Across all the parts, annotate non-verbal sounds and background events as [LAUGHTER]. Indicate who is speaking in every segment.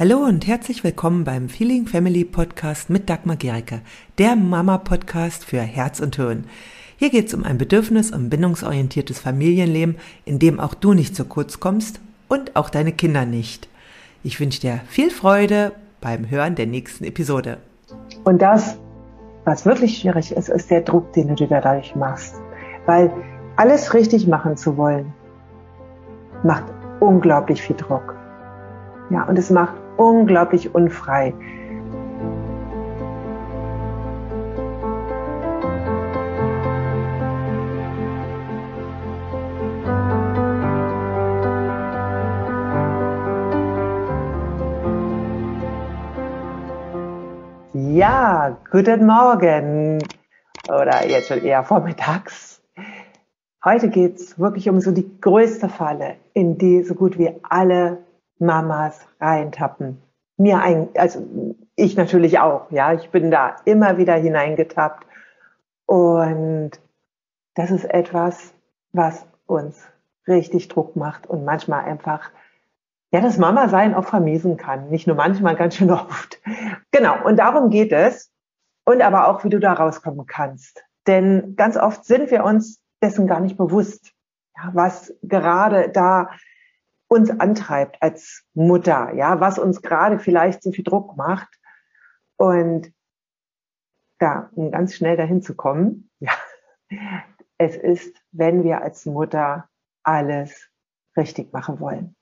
Speaker 1: Hallo und herzlich willkommen beim Feeling Family Podcast mit Dagmar Gericke, der Mama-Podcast für Herz und Hirn. Hier geht es um ein bedürfnis- und bindungsorientiertes Familienleben, in dem auch du nicht zu kurz kommst und auch deine Kinder nicht. Ich wünsche dir viel Freude beim Hören der nächsten Episode.
Speaker 2: Und das, was wirklich schwierig ist, ist der Druck, den du dir dadurch machst. Weil alles richtig machen zu wollen, macht unglaublich viel Druck. Ja, und es macht unglaublich unfrei. Ja, guten Morgen oder jetzt schon eher vormittags. Heute geht es wirklich um so die größte Falle, in die so gut wie alle Mamas reintappen. Mir ein, also ich natürlich auch, ja, ich bin da immer wieder hineingetappt. Und das ist etwas, was uns richtig Druck macht und manchmal einfach, ja, das Mama-Sein auch vermiesen kann. Nicht nur manchmal, ganz schön oft. Genau. Und darum geht es. Und aber auch, wie du da rauskommen kannst. Denn ganz oft sind wir uns dessen gar nicht bewusst, ja, was gerade da uns antreibt als Mutter, ja, was uns gerade vielleicht so viel Druck macht. Und da, um ganz schnell dahin zu kommen, [LAUGHS] ja, es ist, wenn wir als Mutter alles richtig machen wollen.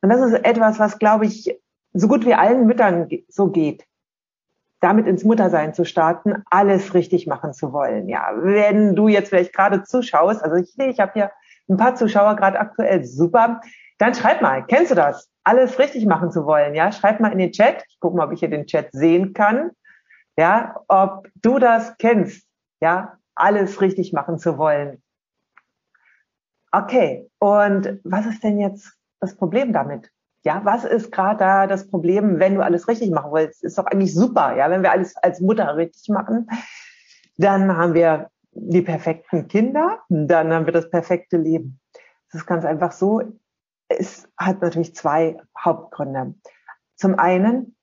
Speaker 2: Und das ist etwas, was, glaube ich, so gut wie allen Müttern so geht. Damit ins Muttersein zu starten, alles richtig machen zu wollen. Ja, wenn du jetzt vielleicht gerade zuschaust, also ich, ich habe hier ein paar Zuschauer gerade aktuell. Super. Dann schreib mal, kennst du das? Alles richtig machen zu wollen, ja? Schreib mal in den Chat. Ich gucke mal, ob ich hier den Chat sehen kann. Ja, ob du das kennst, ja? Alles richtig machen zu wollen. Okay. Und was ist denn jetzt das Problem damit? Ja, was ist gerade da das Problem, wenn du alles richtig machen willst? Ist doch eigentlich super, ja, wenn wir alles als Mutter richtig machen, dann haben wir die perfekten Kinder, dann haben wir das perfekte Leben. Das ist ganz einfach so. Es hat natürlich zwei Hauptgründe. Zum einen,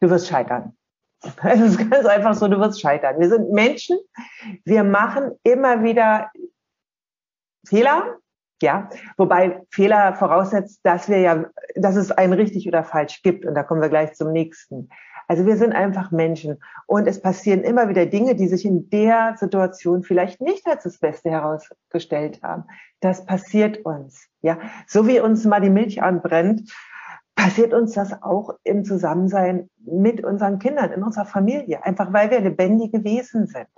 Speaker 2: du wirst scheitern. [LAUGHS] Es ist ganz einfach so, du wirst scheitern. Wir sind Menschen, wir machen immer wieder Fehler, ja, wobei Fehler voraussetzt, dass wir ja, dass es ein richtig oder falsch gibt. Und da kommen wir gleich zum nächsten. Also wir sind einfach Menschen und es passieren immer wieder Dinge, die sich in der Situation vielleicht nicht als das Beste herausgestellt haben. Das passiert uns, ja. So wie uns mal die Milch anbrennt, passiert uns das auch im Zusammensein mit unseren Kindern, in unserer Familie, einfach weil wir lebendige Wesen sind.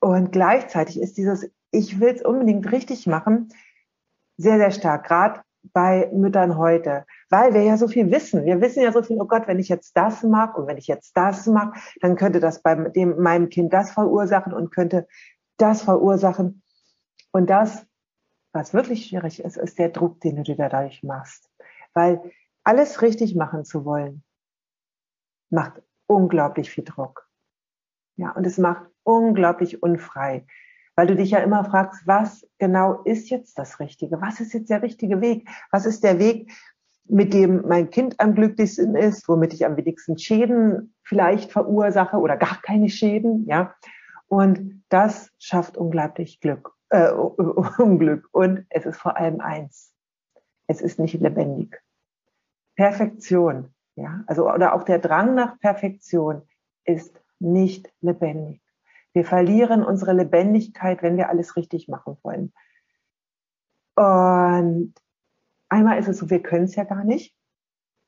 Speaker 2: Und gleichzeitig ist dieses, ich will es unbedingt richtig machen, sehr, sehr stark, gerade bei Müttern heute, weil wir ja so viel wissen. Wir wissen ja so viel, oh Gott, wenn ich jetzt das mag und wenn ich jetzt das mag, dann könnte das bei dem, meinem Kind das verursachen und könnte das verursachen. Und das, was wirklich schwierig ist, ist der Druck, den du dir dadurch machst. Weil alles richtig machen zu wollen, macht unglaublich viel Druck. Ja, und es macht unglaublich unfrei weil du dich ja immer fragst, was genau ist jetzt das Richtige? Was ist jetzt der richtige Weg? Was ist der Weg, mit dem mein Kind am glücklichsten ist, womit ich am wenigsten Schäden vielleicht verursache oder gar keine Schäden, ja? Und das schafft unglaublich Glück, äh, [LAUGHS] Unglück. Und es ist vor allem eins. Es ist nicht lebendig. Perfektion, ja, also, oder auch der Drang nach Perfektion ist nicht lebendig. Wir verlieren unsere Lebendigkeit, wenn wir alles richtig machen wollen. Und einmal ist es so, wir können es ja gar nicht.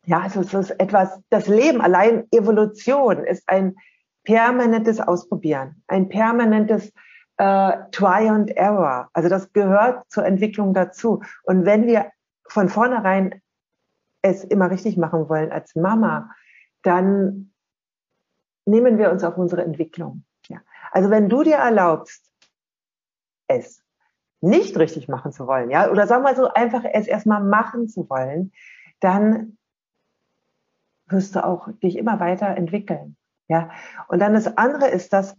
Speaker 2: Ja, also es ist etwas, das Leben allein, Evolution ist ein permanentes Ausprobieren, ein permanentes äh, Try and Error. Also das gehört zur Entwicklung dazu. Und wenn wir von vornherein es immer richtig machen wollen als Mama, dann nehmen wir uns auf unsere Entwicklung. Also wenn du dir erlaubst, es nicht richtig machen zu wollen, ja, oder sagen wir so einfach es erstmal machen zu wollen, dann wirst du auch dich immer weiter entwickeln, ja. Und dann das andere ist, dass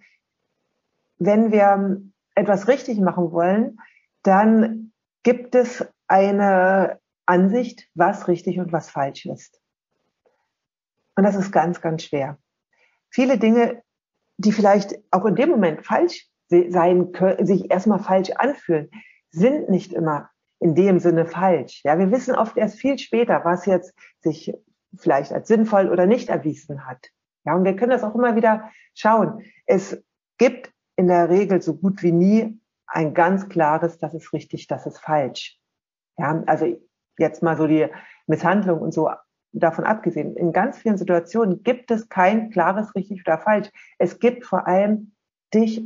Speaker 2: wenn wir etwas richtig machen wollen, dann gibt es eine Ansicht, was richtig und was falsch ist. Und das ist ganz, ganz schwer. Viele Dinge, die vielleicht auch in dem Moment falsch sein können, sich erstmal falsch anfühlen, sind nicht immer in dem Sinne falsch. Ja, wir wissen oft erst viel später, was jetzt sich vielleicht als sinnvoll oder nicht erwiesen hat. Ja, und wir können das auch immer wieder schauen. Es gibt in der Regel so gut wie nie ein ganz klares, das ist richtig, das ist falsch. Ja, also jetzt mal so die Misshandlung und so davon abgesehen. In ganz vielen Situationen gibt es kein klares richtig oder falsch. Es gibt vor allem dich,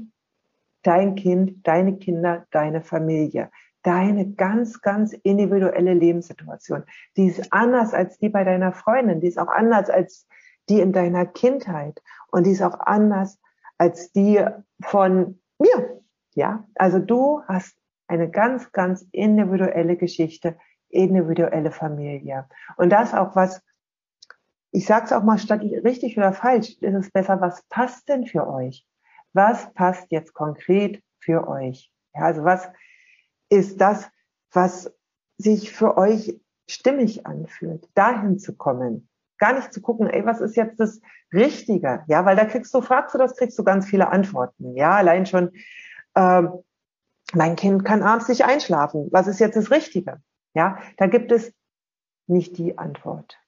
Speaker 2: dein Kind, deine Kinder, deine Familie deine ganz, ganz individuelle Lebenssituation. Die ist anders als die bei deiner Freundin, die ist auch anders als die in deiner Kindheit und die ist auch anders als die von mir. Ja, also du hast eine ganz, ganz individuelle Geschichte, individuelle Familie. Und das auch was, ich sage es auch mal statt richtig oder falsch, ist es besser, was passt denn für euch? Was passt jetzt konkret für euch? Ja, also was ist das, was sich für euch stimmig anfühlt, dahin zu kommen. Gar nicht zu gucken, ey, was ist jetzt das Richtige? Ja, weil da kriegst du, fragst du das, kriegst du ganz viele Antworten. Ja, allein schon, äh, mein Kind kann abends nicht einschlafen. Was ist jetzt das Richtige? Ja, da gibt es nicht die Antwort.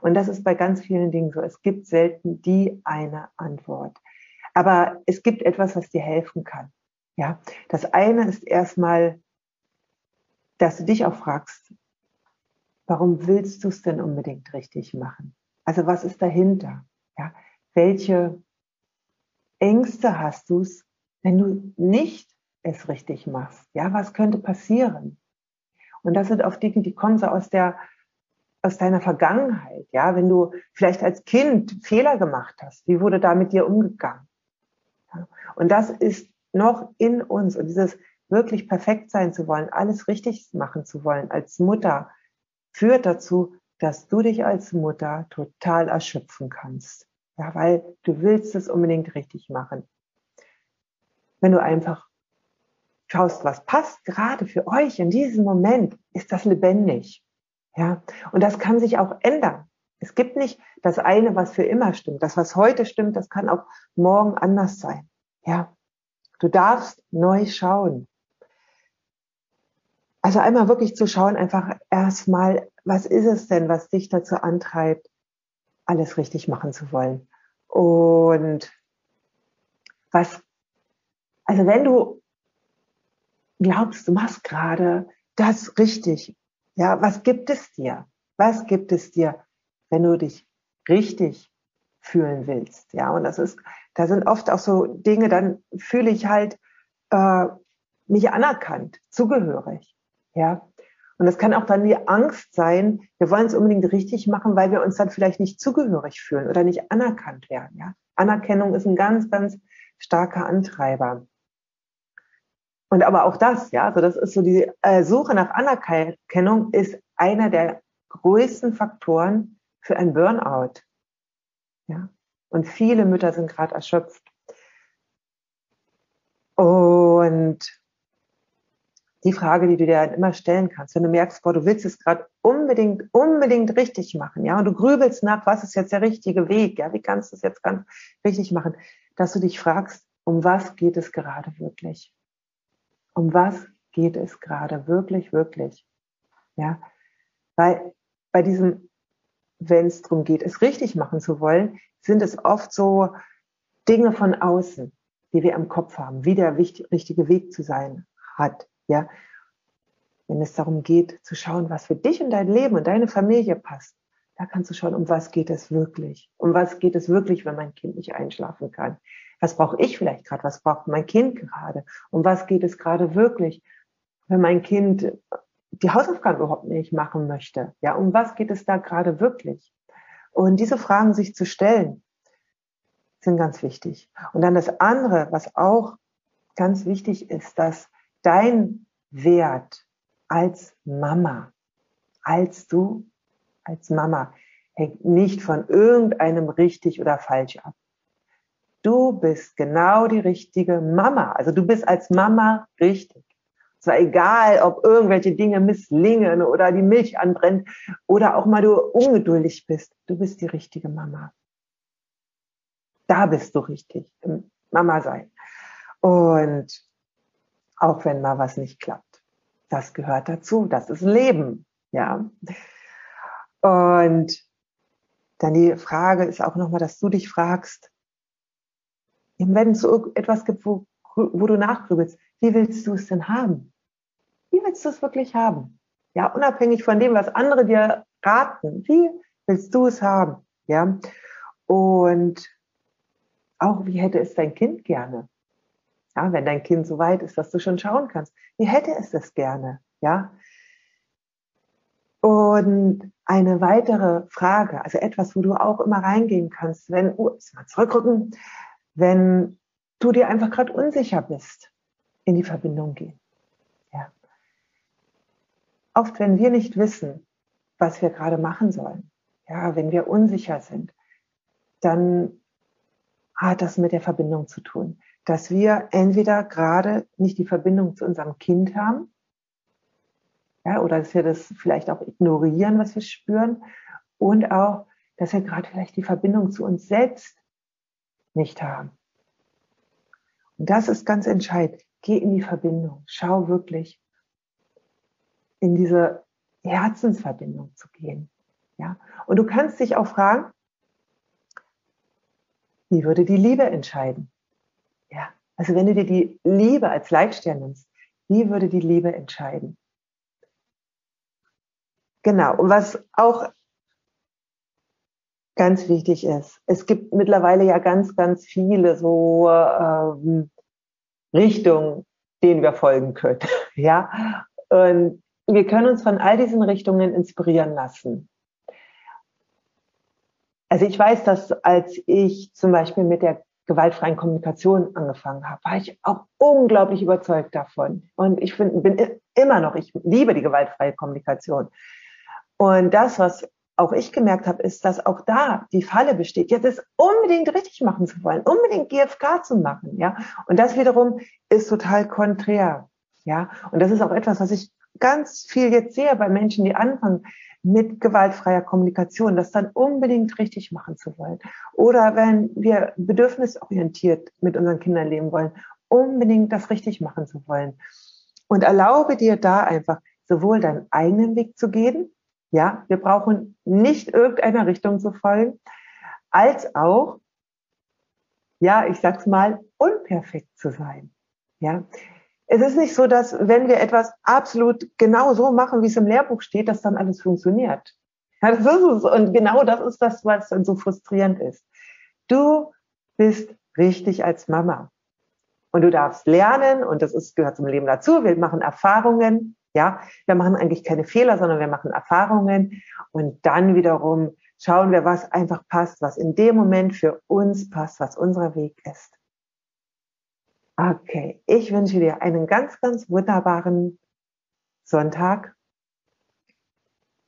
Speaker 2: Und das ist bei ganz vielen Dingen so. Es gibt selten die eine Antwort. Aber es gibt etwas, was dir helfen kann. Ja, das eine ist erstmal, dass du dich auch fragst, warum willst du es denn unbedingt richtig machen? Also was ist dahinter? Ja, welche Ängste hast du wenn du nicht es richtig machst? Ja, was könnte passieren? Und das sind auch Dinge, die kommen so aus der aus deiner Vergangenheit, ja, wenn du vielleicht als Kind Fehler gemacht hast, wie wurde da mit dir umgegangen? Ja? Und das ist noch in uns und dieses wirklich perfekt sein zu wollen, alles richtig machen zu wollen als Mutter, führt dazu, dass du dich als Mutter total erschöpfen kannst. Ja, weil du willst es unbedingt richtig machen. Wenn du einfach schaust, was passt gerade für euch in diesem Moment, ist das lebendig. Ja, und das kann sich auch ändern. Es gibt nicht das eine, was für immer stimmt. Das, was heute stimmt, das kann auch morgen anders sein. Ja, Du darfst neu schauen. Also einmal wirklich zu schauen, einfach erstmal, was ist es denn, was dich dazu antreibt, alles richtig machen zu wollen? Und was, also wenn du glaubst, du machst gerade das richtig, ja, was gibt es dir? Was gibt es dir, wenn du dich richtig fühlen willst? Ja, und das ist da sind oft auch so Dinge, dann fühle ich halt äh, mich anerkannt, zugehörig. Ja. Und das kann auch dann die Angst sein, wir wollen es unbedingt richtig machen, weil wir uns dann vielleicht nicht zugehörig fühlen oder nicht anerkannt werden. Ja? Anerkennung ist ein ganz, ganz starker Antreiber. Und aber auch das, ja, also das ist so die äh, Suche nach Anerkennung ist einer der größten Faktoren für ein Burnout. Ja, und viele Mütter sind gerade erschöpft. Und die Frage, die du dir dann immer stellen kannst, wenn du merkst, boah, du willst es gerade unbedingt, unbedingt richtig machen, ja, und du grübelst nach, was ist jetzt der richtige Weg, ja, wie kannst du es jetzt ganz richtig machen, dass du dich fragst, um was geht es gerade wirklich? Um was geht es gerade wirklich, wirklich? Ja, weil bei diesem, wenn es darum geht, es richtig machen zu wollen, sind es oft so Dinge von außen, die wir im Kopf haben, wie der richtige Weg zu sein hat, ja. Wenn es darum geht, zu schauen, was für dich und dein Leben und deine Familie passt, da kannst du schauen, um was geht es wirklich? Um was geht es wirklich, wenn mein Kind nicht einschlafen kann? Was brauche ich vielleicht gerade? Was braucht mein Kind gerade? Um was geht es gerade wirklich, wenn mein Kind die Hausaufgaben überhaupt nicht machen möchte? Ja, um was geht es da gerade wirklich? Und diese Fragen sich zu stellen, sind ganz wichtig. Und dann das andere, was auch ganz wichtig ist, dass dein Wert als Mama, als du, als Mama, hängt nicht von irgendeinem richtig oder falsch ab. Du bist genau die richtige Mama. Also du bist als Mama richtig. Zwar egal, ob irgendwelche Dinge misslingen oder die Milch anbrennt oder auch mal du ungeduldig bist. Du bist die richtige Mama. Da bist du richtig. Mama sein. Und auch wenn mal was nicht klappt. Das gehört dazu. Das ist Leben. Ja. Und dann die Frage ist auch nochmal, dass du dich fragst, wenn es etwas gibt, wo, wo du nachgrübelst, wie willst du es denn haben? Wie willst du es wirklich haben? Ja, unabhängig von dem, was andere dir raten, wie willst du es haben? Ja, und auch wie hätte es dein Kind gerne? Ja, wenn dein Kind so weit ist, dass du schon schauen kannst, wie hätte es das gerne? Ja, und eine weitere Frage, also etwas, wo du auch immer reingehen kannst, wenn, uh, mal zurückrücken, wenn du dir einfach gerade unsicher bist, in die Verbindung gehen. Ja. Oft, wenn wir nicht wissen, was wir gerade machen sollen, ja, wenn wir unsicher sind, dann hat das mit der Verbindung zu tun, dass wir entweder gerade nicht die Verbindung zu unserem Kind haben ja, oder dass wir das vielleicht auch ignorieren, was wir spüren. Und auch, dass wir gerade vielleicht die Verbindung zu uns selbst nicht haben. Und das ist ganz entscheidend. Geh in die Verbindung. Schau wirklich in diese Herzensverbindung zu gehen. Ja? Und du kannst dich auch fragen, wie würde die Liebe entscheiden? Ja, also wenn du dir die Liebe als Leitstern nimmst, wie würde die Liebe entscheiden? Genau. Und was auch ganz wichtig ist, es gibt mittlerweile ja ganz, ganz viele so ähm, Richtungen, denen wir folgen können. [LAUGHS] ja. Und wir können uns von all diesen Richtungen inspirieren lassen. Also ich weiß, dass als ich zum Beispiel mit der gewaltfreien Kommunikation angefangen habe, war ich auch unglaublich überzeugt davon. Und ich find, bin immer noch, ich liebe die gewaltfreie Kommunikation. Und das, was auch ich gemerkt habe, ist, dass auch da die Falle besteht, jetzt es unbedingt richtig machen zu wollen, unbedingt GFK zu machen, ja. Und das wiederum ist total konträr, ja. Und das ist auch etwas, was ich ganz viel jetzt sehe bei Menschen, die anfangen mit gewaltfreier Kommunikation, das dann unbedingt richtig machen zu wollen. Oder wenn wir bedürfnisorientiert mit unseren Kindern leben wollen, unbedingt das richtig machen zu wollen. Und erlaube dir da einfach sowohl deinen eigenen Weg zu gehen, ja, wir brauchen nicht irgendeiner Richtung zu folgen, als auch, ja, ich sag's mal, unperfekt zu sein. Ja, es ist nicht so, dass wenn wir etwas absolut genau so machen, wie es im Lehrbuch steht, dass dann alles funktioniert. Ja, das ist es. Und genau das ist das, was dann so frustrierend ist. Du bist richtig als Mama. Und du darfst lernen, und das ist, gehört zum Leben dazu. Wir machen Erfahrungen. Ja, wir machen eigentlich keine Fehler, sondern wir machen Erfahrungen und dann wiederum schauen wir, was einfach passt, was in dem Moment für uns passt, was unser Weg ist. Okay, ich wünsche dir einen ganz, ganz wunderbaren Sonntag.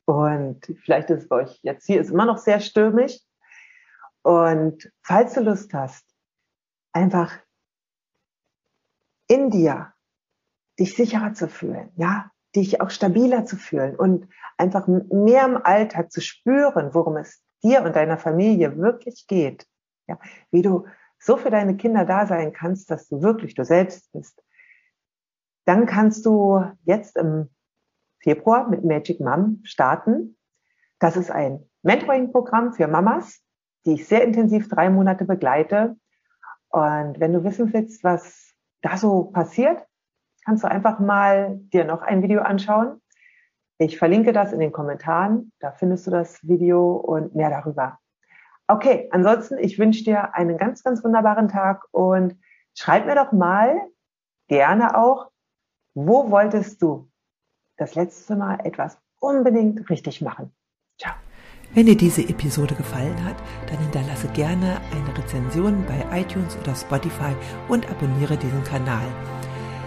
Speaker 2: Und vielleicht ist es bei euch jetzt hier ist immer noch sehr stürmisch. Und falls du Lust hast, einfach in dir dich sicherer zu fühlen, ja, dich auch stabiler zu fühlen und einfach mehr im Alltag zu spüren, worum es dir und deiner Familie wirklich geht. Ja, wie du so für deine Kinder da sein kannst, dass du wirklich du selbst bist. Dann kannst du jetzt im Februar mit Magic Mom starten. Das ist ein Mentoring-Programm für Mamas, die ich sehr intensiv drei Monate begleite. Und wenn du wissen willst, was da so passiert, kannst du einfach mal dir noch ein Video anschauen. Ich verlinke das in den Kommentaren. Da findest du das Video und mehr darüber. Okay, ansonsten, ich wünsche dir einen ganz, ganz wunderbaren Tag und schreib mir doch mal gerne auch, wo wolltest du das letzte Mal etwas unbedingt richtig machen? Ciao.
Speaker 1: Wenn dir diese Episode gefallen hat, dann hinterlasse gerne eine Rezension bei iTunes oder Spotify und abonniere diesen Kanal.